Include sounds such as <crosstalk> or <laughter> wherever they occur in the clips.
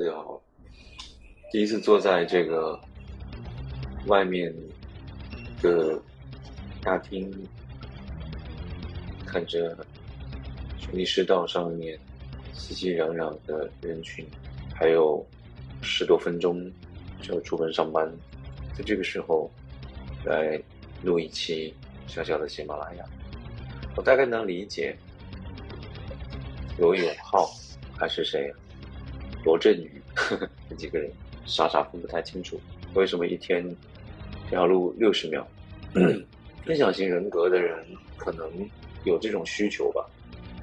大家好。第一次坐在这个外面的大厅，看着水利师道上面熙熙攘攘的人群，还有十多分钟就要出门上班，在这个时候来录一期小小的喜马拉雅，我大概能理解罗永浩还是谁。罗振宇 <laughs> 这几个人傻傻分不太清楚，为什么一天要录六十秒？分享型人格的人可能有这种需求吧。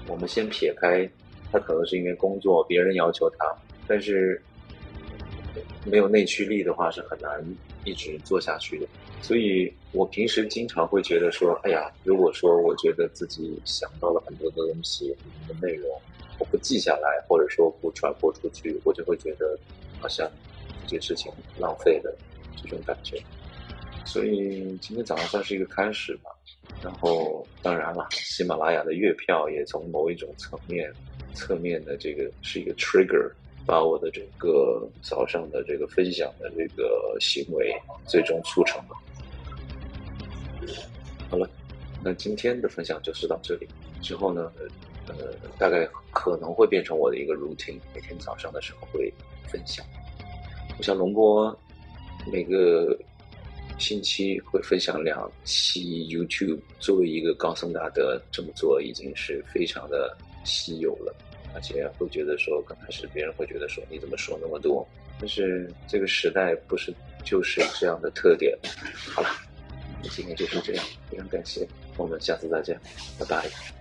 我们先撇开他可能是因为工作别人要求他，但是没有内驱力的话是很难一直做下去的。所以我平时经常会觉得说，哎呀，如果说我觉得自己想到了很多的东西、很多的内容。我不记下来，或者说不传播出去，我就会觉得好像这件事情浪费了这种感觉。所以今天早上算是一个开始吧。然后当然了，喜马拉雅的月票也从某一种层面、侧面的这个是一个 trigger，把我的这个早上的这个分享的这个行为最终促成了。好了，那今天的分享就是到这里。之后呢？呃，大概可能会变成我的一个 routine，每天早上的时候会分享。我想龙波每个星期会分享两期 YouTube，作为一个高僧大德这么做已经是非常的稀有了，而且会觉得说刚开始别人会觉得说你怎么说那么多，但是这个时代不是就是这样的特点。好了，今天就是这样，非常感谢，我们下次再见，拜拜。